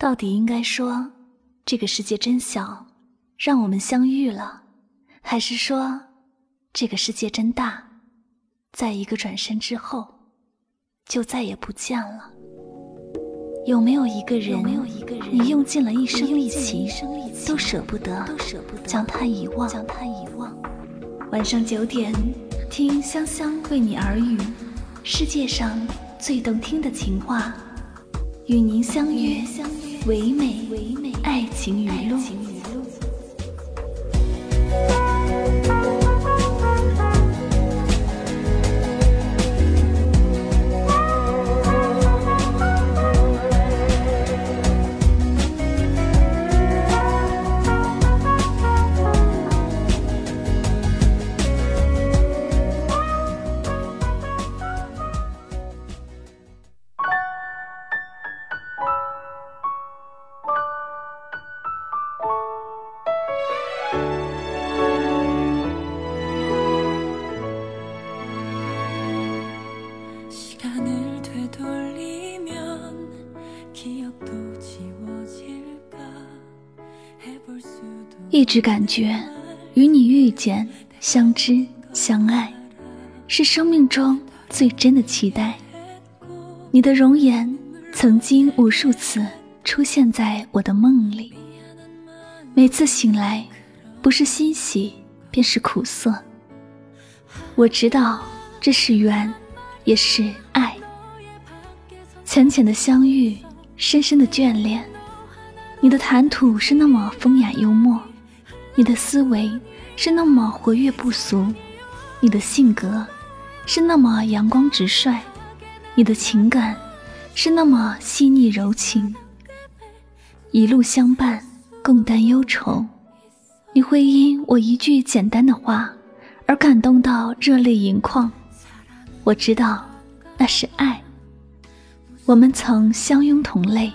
到底应该说，这个世界真小，让我们相遇了，还是说，这个世界真大，在一个转身之后，就再也不见了？有没有一个人，你用尽了一生力气，都舍不得将他遗忘？晚上九点，听香香为你耳语，世界上最动听的情话，与您相约。唯美爱情语录。一直感觉，与你遇见、相知、相爱，是生命中最真的期待。你的容颜曾经无数次出现在我的梦里，每次醒来，不是欣喜，便是苦涩。我知道这是缘，也是爱。浅浅的相遇，深深的眷恋。你的谈吐是那么风雅幽默。你的思维是那么活跃不俗，你的性格是那么阳光直率，你的情感是那么细腻柔情。一路相伴，共担忧愁，你会因我一句简单的话而感动到热泪盈眶。我知道，那是爱。我们曾相拥同泪，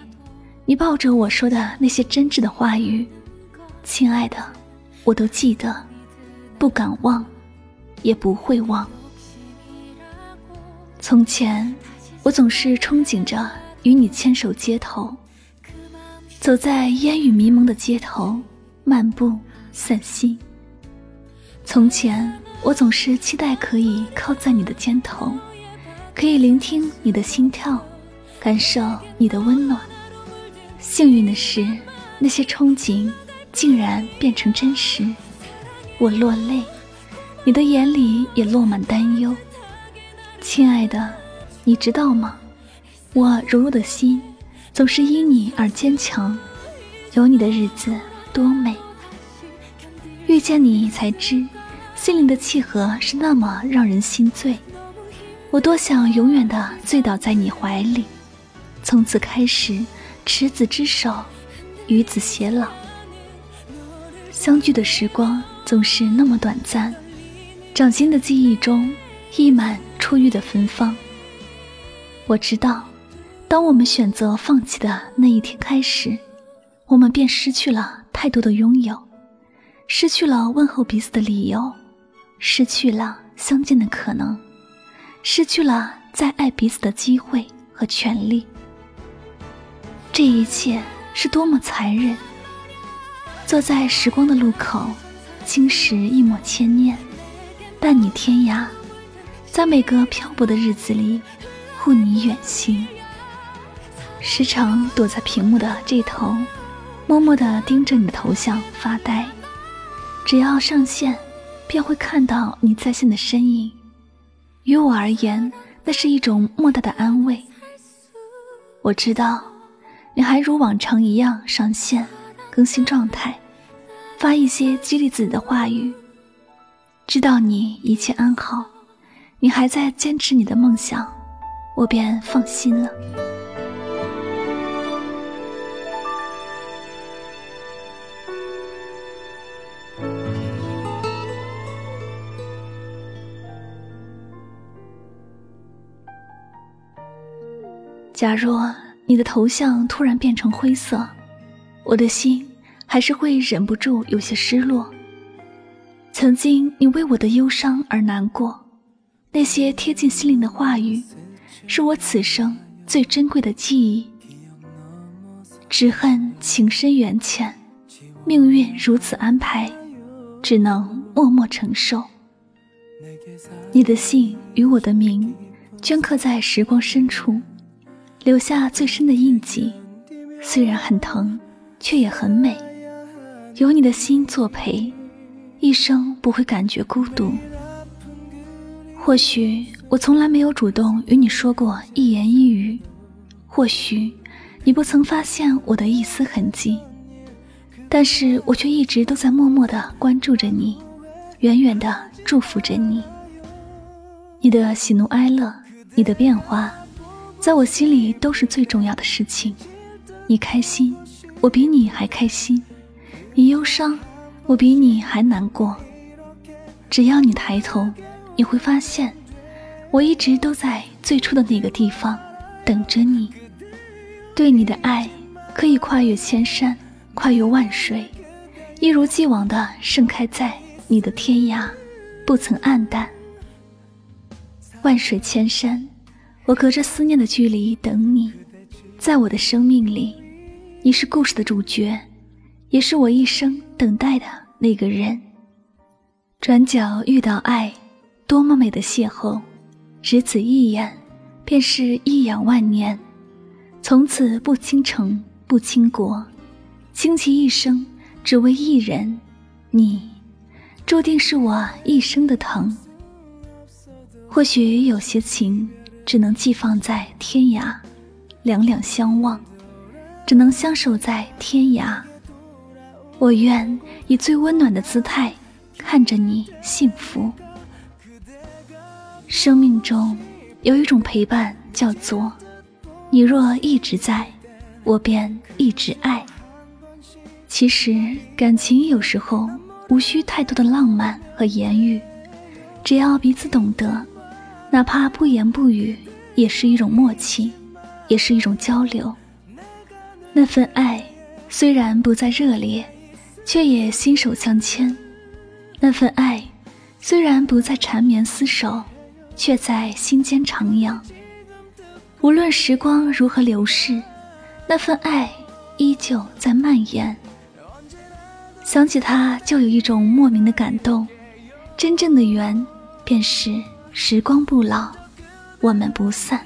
你抱着我说的那些真挚的话语，亲爱的。我都记得，不敢忘，也不会忘。从前，我总是憧憬着与你牵手街头，走在烟雨迷蒙的街头，漫步散心。从前，我总是期待可以靠在你的肩头，可以聆听你的心跳，感受你的温暖。幸运的是，那些憧憬。竟然变成真实，我落泪，你的眼里也落满担忧。亲爱的，你知道吗？我柔弱的心总是因你而坚强，有你的日子多美。遇见你才知，心灵的契合是那么让人心醉。我多想永远的醉倒在你怀里，从此开始执子之手，与子偕老。相聚的时光总是那么短暂，掌心的记忆中溢满初遇的芬芳。我知道，当我们选择放弃的那一天开始，我们便失去了太多的拥有，失去了问候彼此的理由，失去了相见的可能，失去了再爱彼此的机会和权利。这一切是多么残忍！坐在时光的路口，轻拾一抹牵念，伴你天涯，在每个漂泊的日子里，护你远行。时常躲在屏幕的这头，默默地盯着你的头像发呆。只要上线，便会看到你在线的身影。于我而言，那是一种莫大的安慰。我知道，你还如往常一样上线。更新状态，发一些激励自己的话语。知道你一切安好，你还在坚持你的梦想，我便放心了。假若你的头像突然变成灰色。我的心还是会忍不住有些失落。曾经你为我的忧伤而难过，那些贴近心灵的话语，是我此生最珍贵的记忆。只恨情深缘浅，命运如此安排，只能默默承受。你的姓与我的名，镌刻在时光深处，留下最深的印记。虽然很疼，却也很美。有你的心作陪，一生不会感觉孤独。或许我从来没有主动与你说过一言一语，或许你不曾发现我的一丝痕迹，但是我却一直都在默默的关注着你，远远的祝福着你。你的喜怒哀乐，你的变化，在我心里都是最重要的事情。你开心，我比你还开心；你忧伤，我比你还难过。只要你抬头，你会发现，我一直都在最初的那个地方等着你。对你的爱，可以跨越千山，跨越万水，一如既往的盛开在你的天涯，不曾黯淡。万水千山，我隔着思念的距离等你。在我的生命里，你是故事的主角，也是我一生等待的那个人。转角遇到爱，多么美的邂逅！只此一眼，便是一眼万年。从此不倾城，不倾国，倾其一生，只为一人。你，注定是我一生的疼。或许有些情，只能寄放在天涯，两两相望，只能相守在天涯。我愿以最温暖的姿态看着你幸福。生命中有一种陪伴，叫做你若一直在，我便一直爱。其实感情有时候无需太多的浪漫和言语，只要彼此懂得。哪怕不言不语，也是一种默契，也是一种交流。那份爱虽然不再热烈，却也心手相牵；那份爱虽然不再缠绵厮守，却在心间徜徉。无论时光如何流逝，那份爱依旧在蔓延。想起他，就有一种莫名的感动。真正的缘，便是。时光不老，我们不散。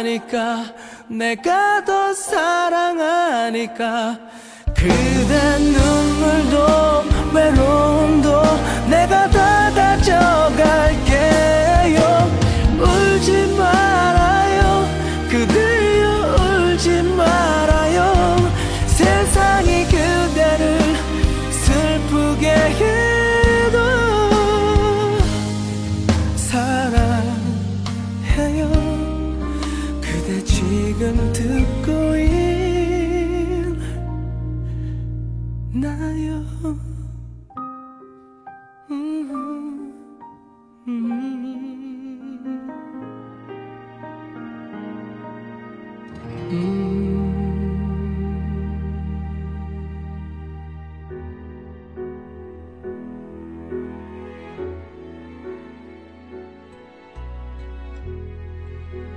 사랑하니까 내가 더 사랑하니까. 그대 눈물도 외로움도 내가 다 다져.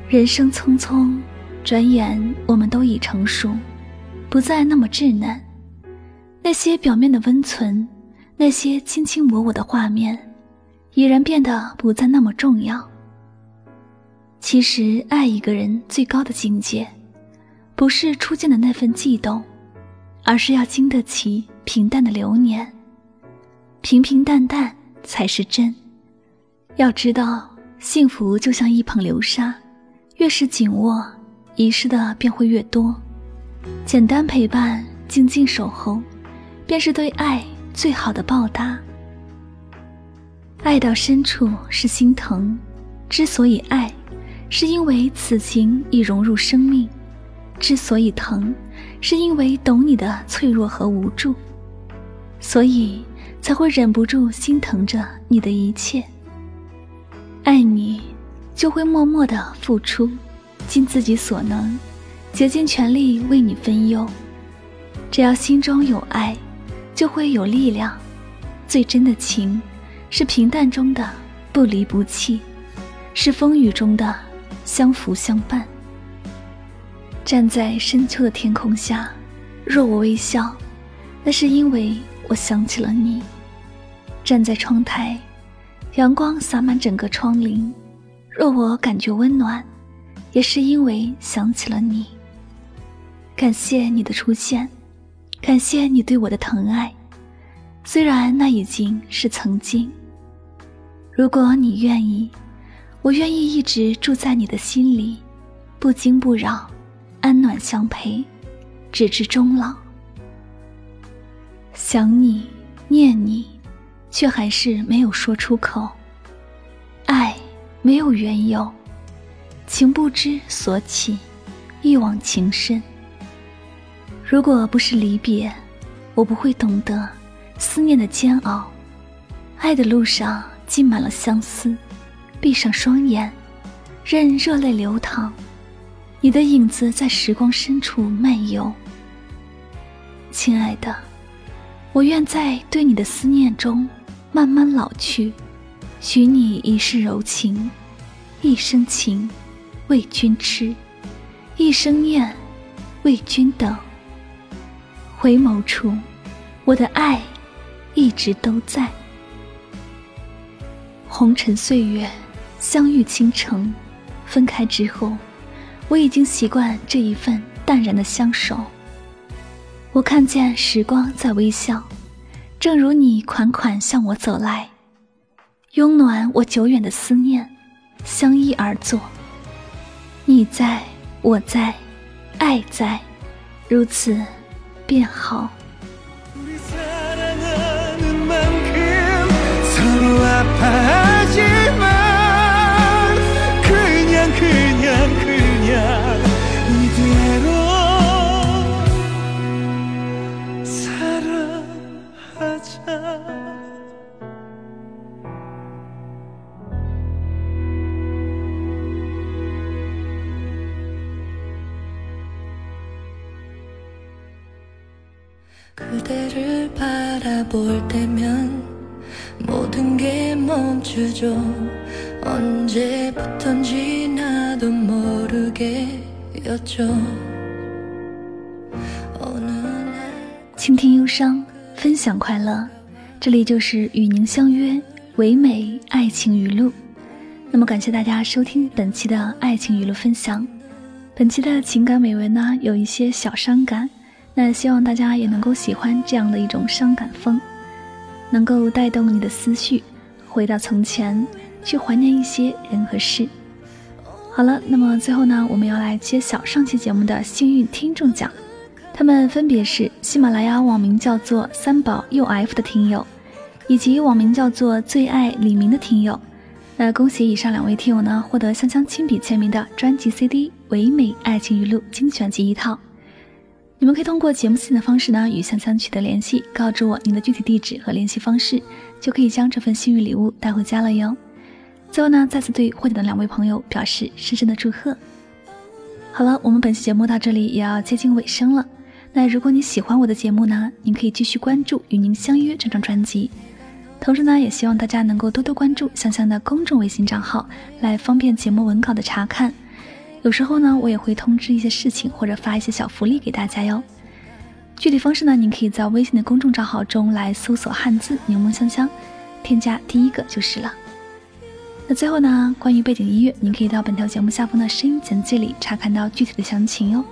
人生匆匆，转眼我们都已成熟，不再那么稚嫩。那些表面的温存，那些卿卿我我的画面，已然变得不再那么重要。其实，爱一个人最高的境界，不是初见的那份悸动，而是要经得起平淡的流年。平平淡淡才是真。要知道，幸福就像一捧流沙。越是紧握，遗失的便会越多。简单陪伴，静静守候，便是对爱最好的报答。爱到深处是心疼，之所以爱，是因为此情已融入生命；之所以疼，是因为懂你的脆弱和无助，所以才会忍不住心疼着你的一切。爱你。就会默默的付出，尽自己所能，竭尽全力为你分忧。只要心中有爱，就会有力量。最真的情，是平淡中的不离不弃，是风雨中的相扶相伴。站在深秋的天空下，若我微笑，那是因为我想起了你。站在窗台，阳光洒满整个窗棂，若我感觉温暖，也是因为想起了你。感谢你的出现，感谢你对我的疼爱，虽然那已经是曾经。如果你愿意，我愿意一直住在你的心里，不惊不扰。安暖相陪，直至终老。想你，念你，却还是没有说出口。爱没有缘由，情不知所起，一往情深。如果不是离别，我不会懂得思念的煎熬。爱的路上浸满了相思，闭上双眼，任热泪流淌。你的影子在时光深处漫游，亲爱的，我愿在对你的思念中慢慢老去，许你一世柔情，一生情为君痴，一生念为君等。回眸处，我的爱一直都在。红尘岁月，相遇倾城，分开之后。我已经习惯这一份淡然的相守。我看见时光在微笑，正如你款款向我走来，拥暖我久远的思念，相依而坐。你在，我在，爱在，如此越好。倾听忧伤，分享快乐，这里就是与您相约唯美爱情语录。那么感谢大家收听本期的爱情语录分享。本期的情感美文呢，有一些小伤感。那希望大家也能够喜欢这样的一种伤感风，能够带动你的思绪回到从前，去怀念一些人和事。好了，那么最后呢，我们要来揭晓上期节目的幸运听众奖，他们分别是喜马拉雅网名叫做三宝又 F 的听友，以及网名叫做最爱李明的听友。那恭喜以上两位听友呢，获得香香亲笔签名的专辑 CD《唯美爱情语录精选集》一套。你们可以通过节目信的方式呢，与香香取得联系，告知我您的具体地址和联系方式，就可以将这份幸运礼物带回家了哟。最后呢，再次对获奖的两位朋友表示深深的祝贺。好了，我们本期节目到这里也要接近尾声了。那如果你喜欢我的节目呢，您可以继续关注《与您相约》这张专辑，同时呢，也希望大家能够多多关注香香的公众微信账号，来方便节目文稿的查看。有时候呢，我也会通知一些事情或者发一些小福利给大家哟。具体方式呢，您可以在微信的公众账号中来搜索汉字“柠檬香香”，添加第一个就是了。那最后呢，关于背景音乐，您可以到本条节目下方的声音简介里查看到具体的详情哟。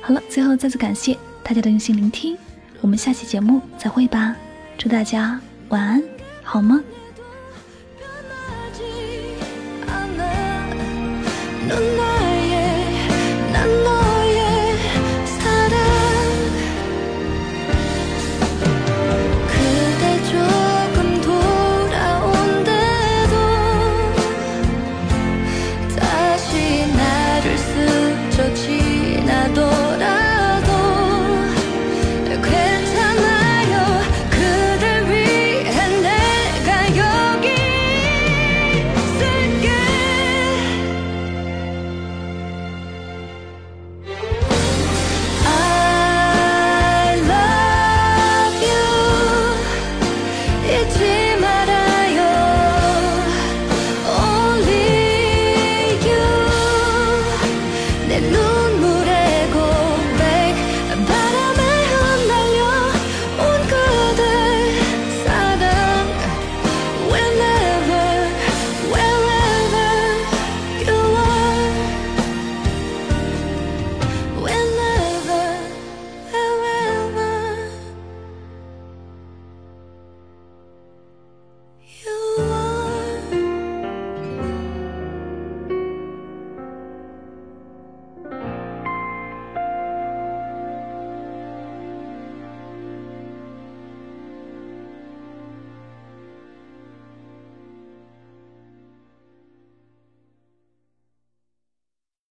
好了，最后再次感谢大家的用心聆听，我们下期节目再会吧。祝大家晚安，好梦。No, no.